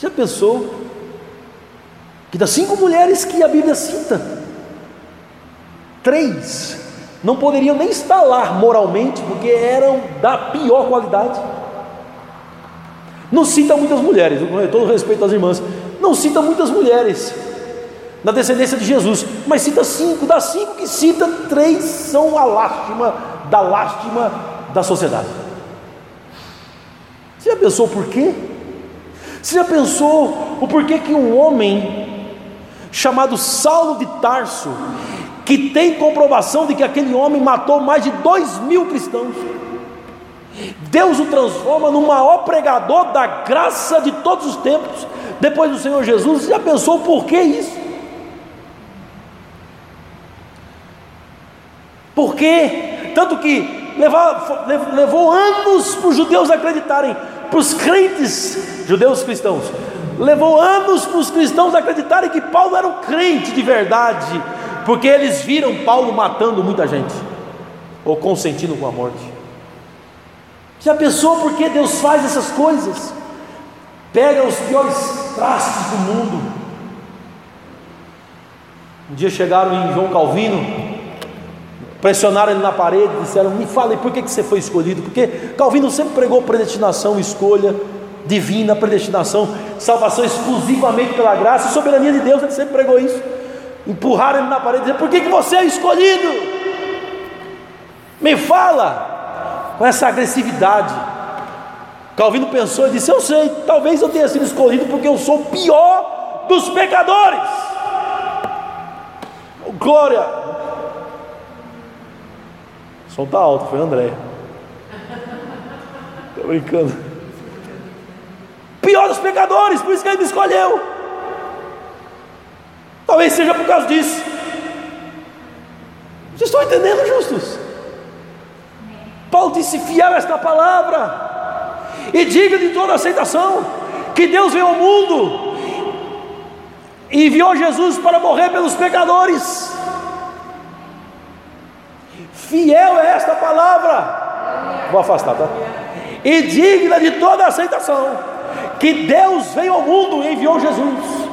Já pensou que das cinco mulheres que a Bíblia cita, três não poderiam nem lá moralmente, porque eram da pior qualidade. Não cita muitas mulheres, com todo respeito às irmãs, não cita muitas mulheres na descendência de Jesus, mas cita cinco, das cinco que cita, três são a lástima da lástima da sociedade. Você já pensou por quê? Você já pensou o porquê que um homem chamado Saulo de Tarso que tem comprovação de que aquele homem matou mais de dois mil cristãos. Deus o transforma no maior pregador da graça de todos os tempos, depois do Senhor Jesus. Você já pensou por que isso? Por quê? Tanto que levou, levou anos para os judeus acreditarem, para os crentes, judeus cristãos, levou anos para os cristãos acreditarem que Paulo era um crente de verdade, porque eles viram Paulo matando muita gente, ou consentindo com a morte. Já pensou por que Deus faz essas coisas? Pega os piores trastes do mundo. Um dia chegaram em João Calvino, pressionaram ele na parede, disseram: Me fale, por que, que você foi escolhido? Porque Calvino sempre pregou predestinação, escolha divina, predestinação, salvação exclusivamente pela graça soberania de Deus, ele sempre pregou isso empurraram ele na parede dizer: Por que, que você é escolhido? Me fala com essa agressividade. Calvino pensou e disse: Eu sei, talvez eu tenha sido escolhido porque eu sou o pior dos pecadores. Glória. O som está alto, foi André. Estou brincando. Pior dos pecadores, por isso que ele me escolheu. Talvez seja por causa disso. Vocês estão entendendo, justos? Paulo disse: fiel esta palavra, e diga de toda aceitação, que Deus veio ao mundo e enviou Jesus para morrer pelos pecadores. Fiel é esta palavra, vou afastar, tá? E digna de toda aceitação, que Deus veio ao mundo e enviou Jesus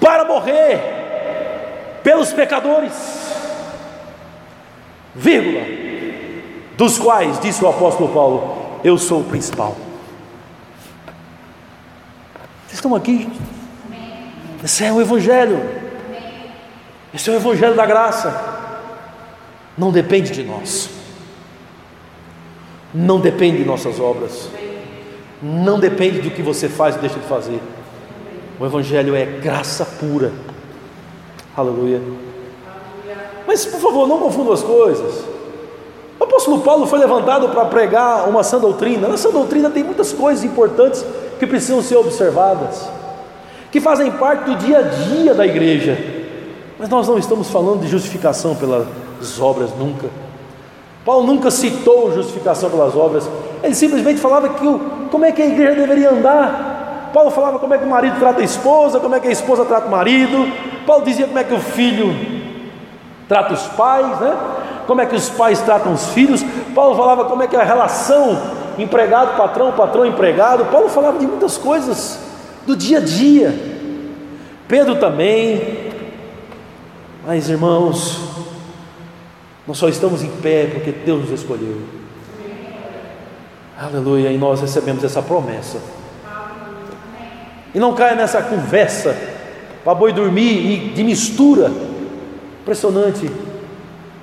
para morrer pelos pecadores, vírgula, dos quais, disse o apóstolo Paulo, eu sou o principal. Vocês estão aqui? Esse é o Evangelho, esse é o Evangelho da graça, não depende de nós, não depende de nossas obras, não depende do que você faz ou deixa de fazer o Evangelho é graça pura. Aleluia. Mas, por favor, não confunda as coisas. O apóstolo Paulo foi levantado para pregar uma sã doutrina. Na sã doutrina tem muitas coisas importantes que precisam ser observadas, que fazem parte do dia a dia da igreja. Mas nós não estamos falando de justificação pelas obras nunca. Paulo nunca citou justificação pelas obras. Ele simplesmente falava que o, como é que a igreja deveria andar Paulo falava como é que o marido trata a esposa, como é que a esposa trata o marido. Paulo dizia como é que o filho trata os pais, né? Como é que os pais tratam os filhos. Paulo falava como é que é a relação empregado, patrão, patrão, empregado. Paulo falava de muitas coisas do dia a dia. Pedro também. Mas irmãos, nós só estamos em pé porque Deus nos escolheu. Aleluia, e nós recebemos essa promessa. E não caia nessa conversa para boi dormir e de mistura. Impressionante.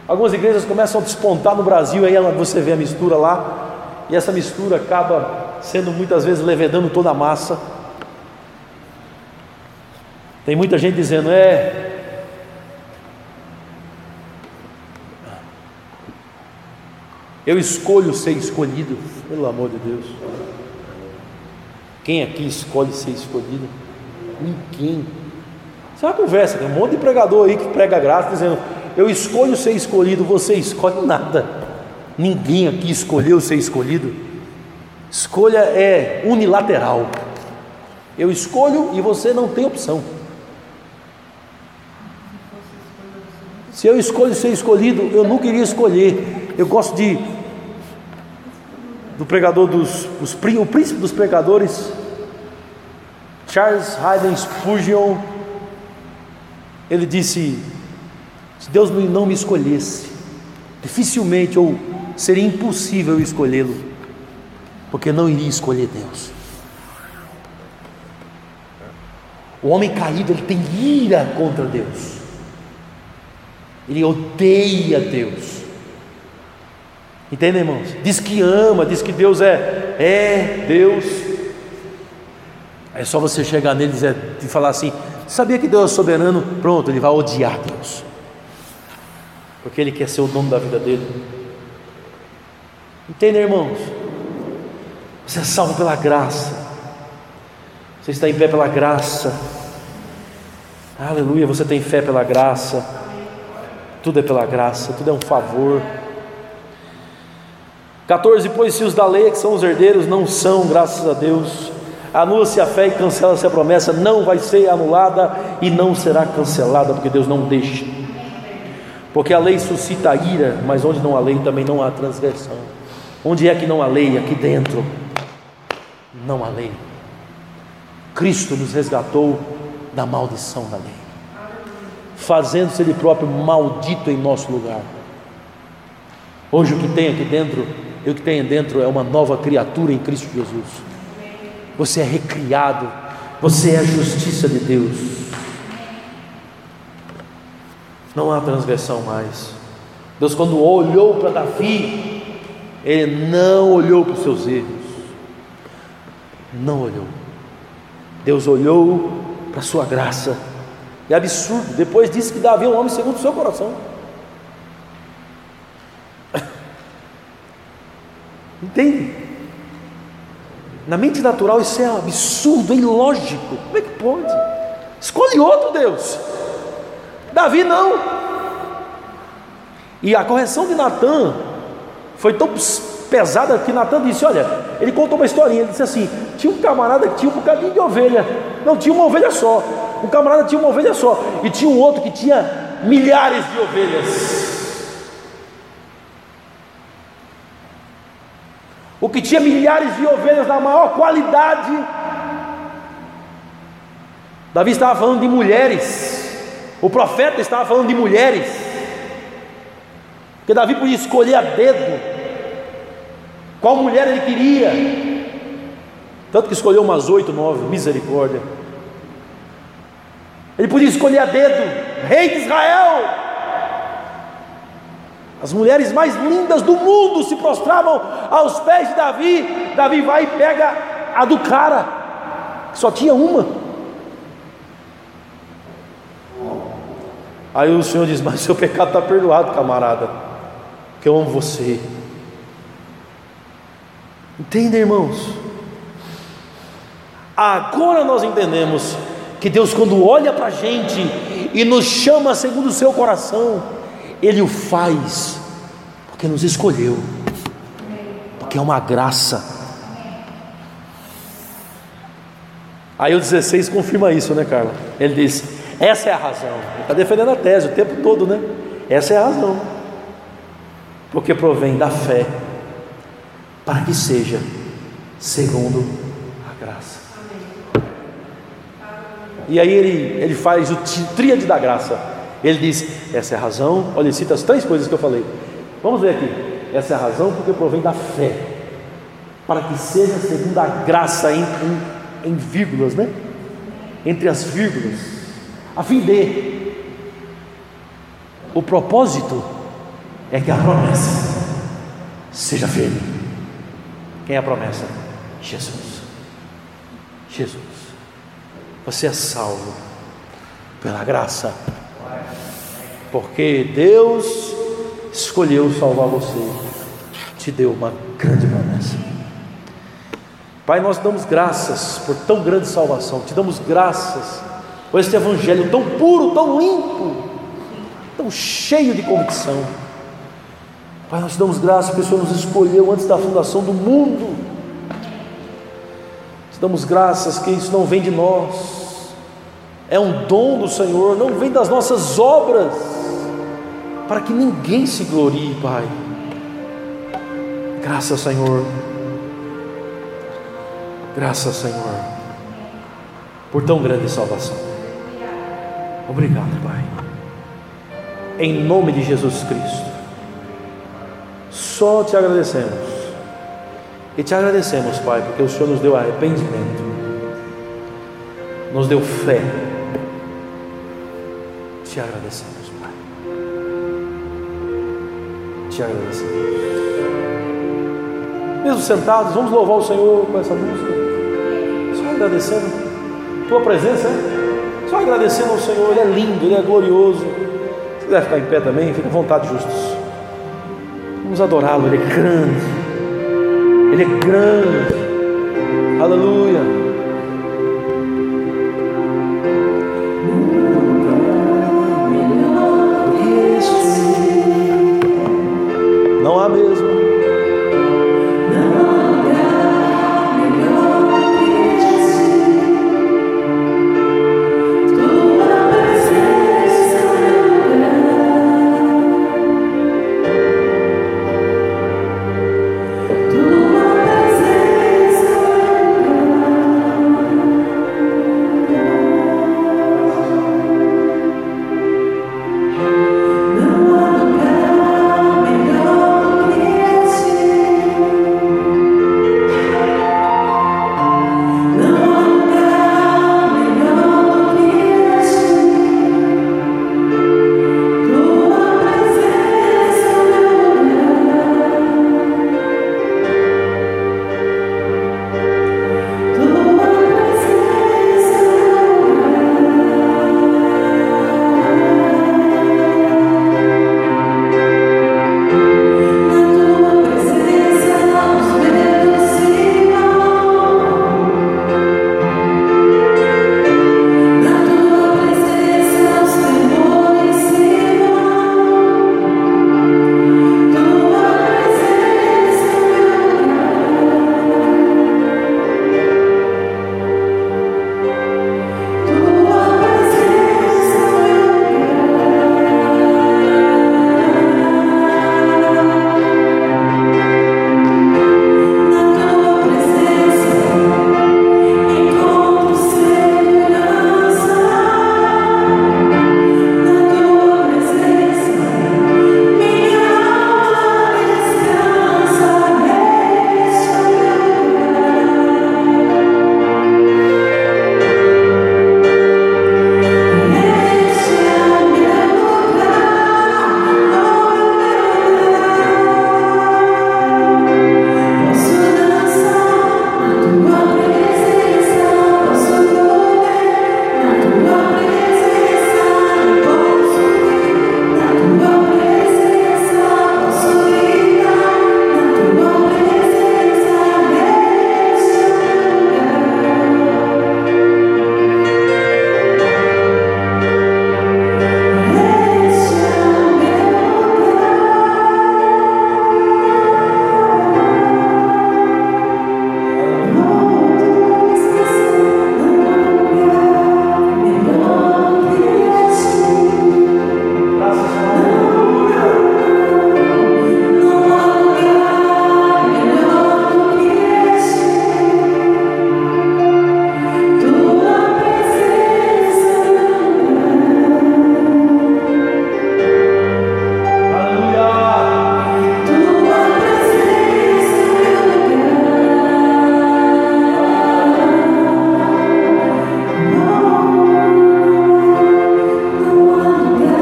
Algumas igrejas começam a despontar no Brasil, aí você vê a mistura lá, e essa mistura acaba sendo muitas vezes levedando toda a massa. Tem muita gente dizendo, é. Eu escolho ser escolhido, pelo amor de Deus. Quem aqui escolhe ser escolhido? Ninguém. Isso é uma conversa, tem um monte de pregador aí que prega graça dizendo: Eu escolho ser escolhido, você escolhe nada. Ninguém aqui escolheu ser escolhido. Escolha é unilateral. Eu escolho e você não tem opção. Se eu escolho ser escolhido, eu nunca iria escolher. Eu gosto de do pregador dos, dos o príncipe dos pregadores, Charles Hayden Spurgeon, ele disse: se Deus não me escolhesse, dificilmente ou seria impossível escolhê-lo, porque não iria escolher Deus. O homem caído ele tem ira contra Deus. Ele odeia Deus. Entende, irmãos? Diz que ama, diz que Deus é, é Deus. É só você chegar nele e, falar assim: sabia que Deus é soberano? Pronto, ele vai odiar Deus, porque ele quer ser o dono da vida dele. Entende, irmãos? Você é salvo pela graça. Você está em pé pela graça. Aleluia, você tem fé pela graça. Tudo é pela graça, tudo é um favor. 14. Pois se os da lei, que são os herdeiros, não são, graças a Deus, anula-se a fé e cancela-se a promessa, não vai ser anulada e não será cancelada, porque Deus não deixa. Porque a lei suscita ira, mas onde não há lei também não há transgressão. Onde é que não há lei? Aqui dentro. Não há lei. Cristo nos resgatou da maldição da lei, fazendo-se Ele próprio maldito em nosso lugar. Hoje o que tem aqui dentro, o que tem dentro é uma nova criatura em Cristo Jesus. Você é recriado, você é a justiça de Deus. Não há transgressão mais. Deus, quando olhou para Davi, Ele não olhou para os seus erros, não olhou. Deus olhou para a sua graça. É absurdo. Depois disse que Davi é um homem segundo o seu coração. Entende? Na mente natural isso é absurdo, é ilógico. Como é que pode? Escolhe outro Deus. Davi não. E a correção de Natan foi tão pesada que Natan disse: Olha, ele contou uma historinha. Ele disse assim: Tinha um camarada que tinha um bocadinho de ovelha. Não, tinha uma ovelha só. Um camarada tinha uma ovelha só. E tinha um outro que tinha milhares de ovelhas. O que tinha milhares de ovelhas na maior qualidade. Davi estava falando de mulheres. O profeta estava falando de mulheres. Porque Davi podia escolher a dedo qual mulher ele queria? Tanto que escolheu umas oito, nove, misericórdia. Ele podia escolher a dedo, rei de Israel. As mulheres mais lindas do mundo se prostravam aos pés de Davi. Davi vai e pega a do cara, que só tinha uma. Aí o Senhor diz: Mas seu pecado está perdoado, camarada, que eu amo você. Entende, irmãos? Agora nós entendemos que Deus, quando olha para a gente e nos chama segundo o seu coração, Ele o faz porque nos escolheu, porque é uma graça. Aí o 16 confirma isso, né, Carla? Ele diz: essa é a razão. Ele está defendendo a tese o tempo todo, né? Essa é a razão. Porque provém da fé para que seja segundo a graça. E aí ele, ele faz o tríade da graça. Ele diz: essa é a razão. Olha, ele cita as três coisas que eu falei. Vamos ver aqui. Essa é a razão porque provém da fé, para que seja segundo a graça em, em, em vírgulas, né? Entre as vírgulas, a fim de. O propósito é que a promessa seja firme. Quem é a promessa? Jesus. Jesus. Você é salvo pela graça. Porque Deus escolheu salvar você. Te deu uma grande promessa. Pai, nós damos graças por tão grande salvação. Te damos graças por este evangelho tão puro, tão limpo, tão cheio de convicção. Pai, nós te damos graças porque o Senhor nos escolheu antes da fundação do mundo. Te damos graças que isso não vem de nós, é um dom do Senhor, não vem das nossas obras, para que ninguém se glorie, Pai. Graças, Senhor. Graças, Senhor. por tão grande salvação. Obrigado, Pai. Em nome de Jesus Cristo, só te agradecemos. E te agradecemos, Pai, porque o Senhor nos deu arrependimento, nos deu fé. Te agradecemos, Pai. Te agradecemos. Mesmo sentados, vamos louvar o Senhor com essa música. Só agradecendo. Tua presença, né? Só agradecendo ao Senhor. Ele é lindo, Ele é glorioso. Se quiser ficar em pé também, fique à vontade, justos. Vamos adorá-lo, Ele é grande. Ele é grande. Aleluia. Não abre